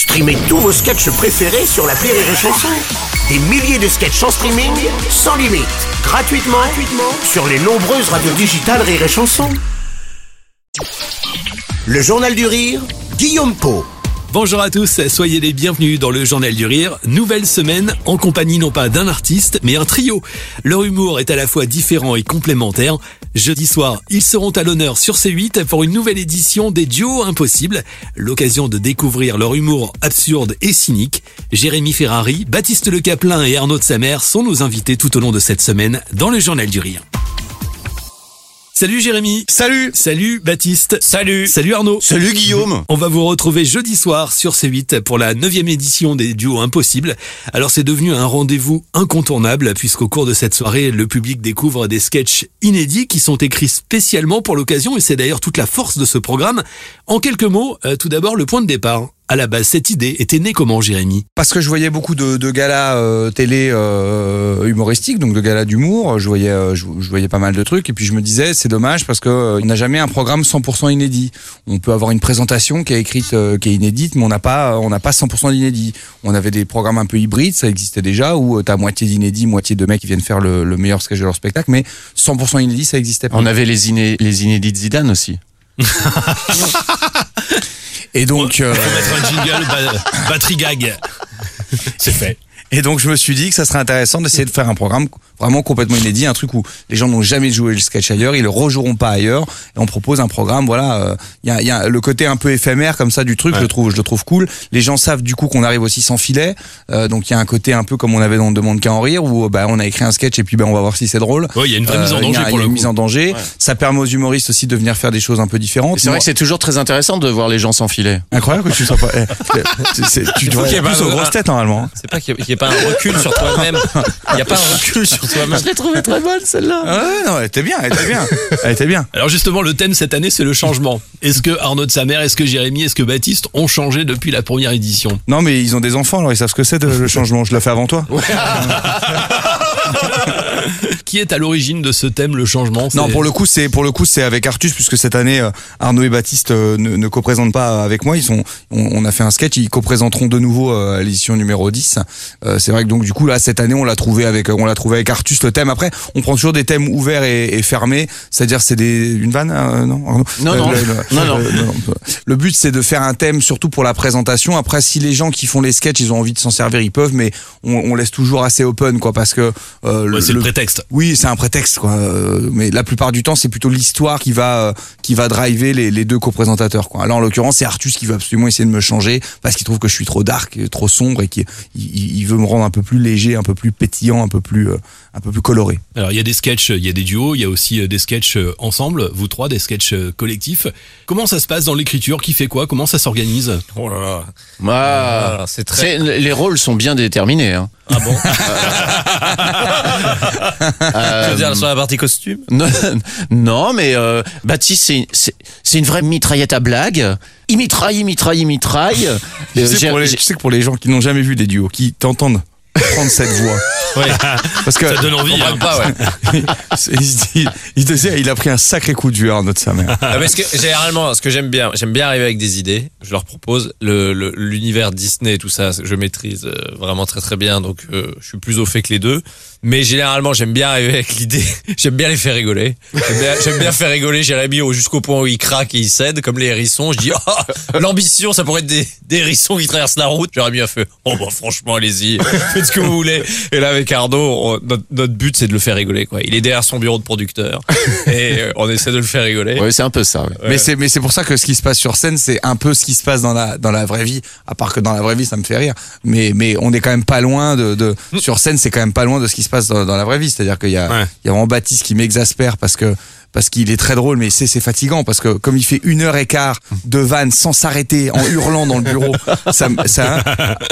Streamez tous vos sketchs préférés sur la Rire et Chanson. Des milliers de sketchs en streaming, sans limite, gratuitement, sur les nombreuses radios digitales Rire et Chanson. Le Journal du Rire, Guillaume Po. Bonjour à tous, soyez les bienvenus dans le Journal du Rire. Nouvelle semaine en compagnie non pas d'un artiste, mais un trio. Leur humour est à la fois différent et complémentaire. Jeudi soir, ils seront à l'honneur sur C8 pour une nouvelle édition des Duos Impossibles. L'occasion de découvrir leur humour absurde et cynique. Jérémy Ferrari, Baptiste Le Caplin et Arnaud de Samer sont nos invités tout au long de cette semaine dans le Journal du Rire. Salut Jérémy. Salut Salut Baptiste. Salut Salut Arnaud. Salut Guillaume On va vous retrouver jeudi soir sur C8 pour la neuvième édition des duos impossibles. Alors c'est devenu un rendez-vous incontournable puisqu'au cours de cette soirée, le public découvre des sketchs inédits qui sont écrits spécialement pour l'occasion et c'est d'ailleurs toute la force de ce programme. En quelques mots, euh, tout d'abord le point de départ. À la base, cette idée était née comment, Jérémy? Parce que je voyais beaucoup de, de galas euh, télé euh, humoristiques, donc de galas d'humour. Je voyais, euh, je, je voyais pas mal de trucs, et puis je me disais, c'est dommage parce que euh, il n'a jamais un programme 100% inédit. On peut avoir une présentation qui est écrite, euh, qui est inédite, mais on n'a pas, on n'a pas 100% d'inédit. On avait des programmes un peu hybrides, ça existait déjà, où euh, t'as moitié d'inédit, moitié de mecs qui viennent faire le, le meilleur sketch de leur spectacle, mais 100% inédit, ça existait pas. On avait les, iné les inédits de Zidane aussi. Et donc, euh, Faut mettre un jingle, ba- batterie gag. C'est fait. Et donc je me suis dit que ça serait intéressant d'essayer de faire un programme vraiment complètement inédit, un truc où les gens n'ont jamais joué le sketch ailleurs, ils le rejoueront pas ailleurs, et on propose un programme. Voilà, euh, il y, a, y a le côté un peu éphémère comme ça du truc, je le trouve, je le trouve cool. Les gens savent du coup qu'on arrive aussi sans filet, euh, donc il y a un côté un peu comme on avait dans Demande qu'à en rire, où bah on a écrit un sketch et puis bah on va voir si c'est drôle. Ouais, il y a une vraie mise en Euh, il y danger a- pour y a le une coup. mise en danger. Ça permet aux humoristes aussi de venir faire des choses un peu différentes. C'est vrai que c'est toujours très intéressant de voir les gens s'enfiler. incroyable que tu sois pas. eh, tu devrais qu'il y ait être plus aux grosses têtes normalement. C'est pas qu'il n'y ait, pas un recul sur toi-même. Il n'y a pas un recul sur toi-même. l'ai trouvé très bonne celle-là. Ah ouais, non, elle était bien, elle était bien, elle était bien. Alors justement, le thème cette année, c'est le changement. Est-ce que Arnaud de Samer, est-ce que Jérémy, est-ce que Baptiste ont changé depuis la première édition? Non, mais ils ont des enfants, alors ils savent ce que c'est le changement. Je l'ai fait avant toi. Qui est à l'origine de ce thème, le changement? Non, pour le coup, c'est pour le coup, c'est avec Artus, puisque cette année, euh, Arnaud et Baptiste euh, ne, ne co-présentent pas avec moi. Ils sont, on, on a fait un sketch. Ils co-présenteront de nouveau euh, à l'édition numéro 10. Euh, c'est vrai que donc du coup là, cette année, on l'a trouvé avec, on l'a trouvé avec Artus le thème. Après, on prend toujours des thèmes ouverts et, et fermés. C'est-à-dire, c'est des une vanne, non Arnaud? Non, non. le, le- Non, non. le- non. Le but, c'est de faire un thème surtout pour la présentation. Après, si les gens qui font les sketchs, ils ont envie de s'en servir, ils peuvent, mais on, on laisse toujours assez open, quoi, parce que euh, Ouais, c'est le prétexte. oui, c'est un prétexte, quoi. Euh, Mais la plupart du temps, c'est plutôt l'histoire qui va euh, qui va driver les, les deux co-présentateurs, quoi. Alors en l'occurrence, c'est Artus qui veut absolument essayer de me changer parce qu'il trouve que je suis trop dark, et trop sombre et qu'il il, il veut me rendre un peu plus léger, un peu plus pétillant, un peu plus euh, un peu plus coloré. Alors il y a des sketchs, il y a des duos, il y a aussi des sketchs ensemble, vous trois, des sketchs collectifs. Comment ça se passe dans l'écriture? Qui fait quoi? Comment ça s'organise? Oh là là. Ah, c'est très. les rôles sont bien déterminés. Hein. Ah bon Euh, Tu veux dire sur la partie costume? Non, non, mais euh, Baptiste, c'est- c'est c'est une vraie mitraillette à blague. Il mitraille, il mitraille, il mitraille. Tu Euh, sais, j'ai- pour les, j'ai- tu sais que pour les gens qui n'ont jamais vu des duos, qui t'entendent prendre cette voix, Oui. parce que Ça donne envie. hein. pas, ouais. il, se dit- il te dit, il a pris un sacré coup vieux, Arnaud de sa mère. Ah, parce que généralement, ce que j'aime bien, j'aime bien arriver avec des idées. Je leur propose le le- l'univers Disney, tout ça, je maîtrise euh, vraiment très très bien, donc euh, je suis plus au fait que les deux. Mais généralement, j'aime bien arriver avec l'idée. J'aime bien les faire rigoler. J'aime bien, faire rigoler Jérémy au- jusqu'au point où il craque et il cède, comme les hérissons. Je dis, oh, l'ambition, ça pourrait être des, des hérissons qui traversent la route. Jérémy a fait, oh bah franchement, allez-y, faites ce que vous voulez. Et là, avec Arnaud, on- notre, notre but, c'est de le faire rigoler. Quoi. Il est derrière son bureau de producteur et euh, on essaie de le faire rigoler. Ouais, c'est un peu ça. ouais. Mais c'est mais c'est pour ça que ce qui se passe sur scène, c'est un peu ce qui se passe dans la dans la vraie vie. À part que dans la vraie vie, ça me fait rire. Mais mais on est quand même pas loin de, de sur scène, c'est quand même pas loin de ce qui se passe dans, dans la vraie vie. C'est-à-dire qu'il y a il y a vraiment Baptiste qui m'exaspère parce que parce qu'il est très drôle, mais c'est c'est fatigant parce que comme il fait une heure et quart de vanne sans s'arrêter, en hurlant dans le bureau, ça, me- ça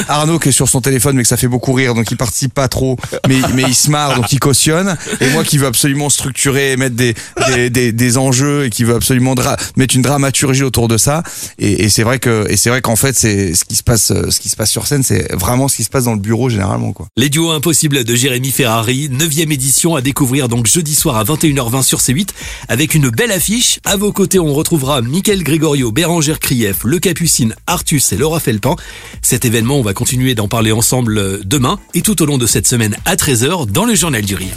Arnaud qui est sur son téléphone mais que ça fait beaucoup rire, donc il participe pas trop, mais mais il se marre, donc il cautionne. Et moi qui veux absolument structurer, mettre des des, des, des enjeux et qui veut absolument dra- mettre une dramaturgie autour de ça. Et, et c'est vrai que et c'est vrai qu'en fait c'est ce qui se passe ce qui se passe sur scène, c'est vraiment ce qui se passe dans le bureau généralement quoi. Les duos impossibles de Jérémy Ferrari, 9 édition à découvrir donc jeudi soir à 21h20 sur C8 avec une belle affiche. À vos côtés, on retrouvera Mickaël Grégorio, Bérangère Krief, Le Capucine, Artus et Laura Felpin. Cet événement, on va continuer d'en parler ensemble euh, demain et tout au long de cette semaine à 13h dans le Journal du Rire.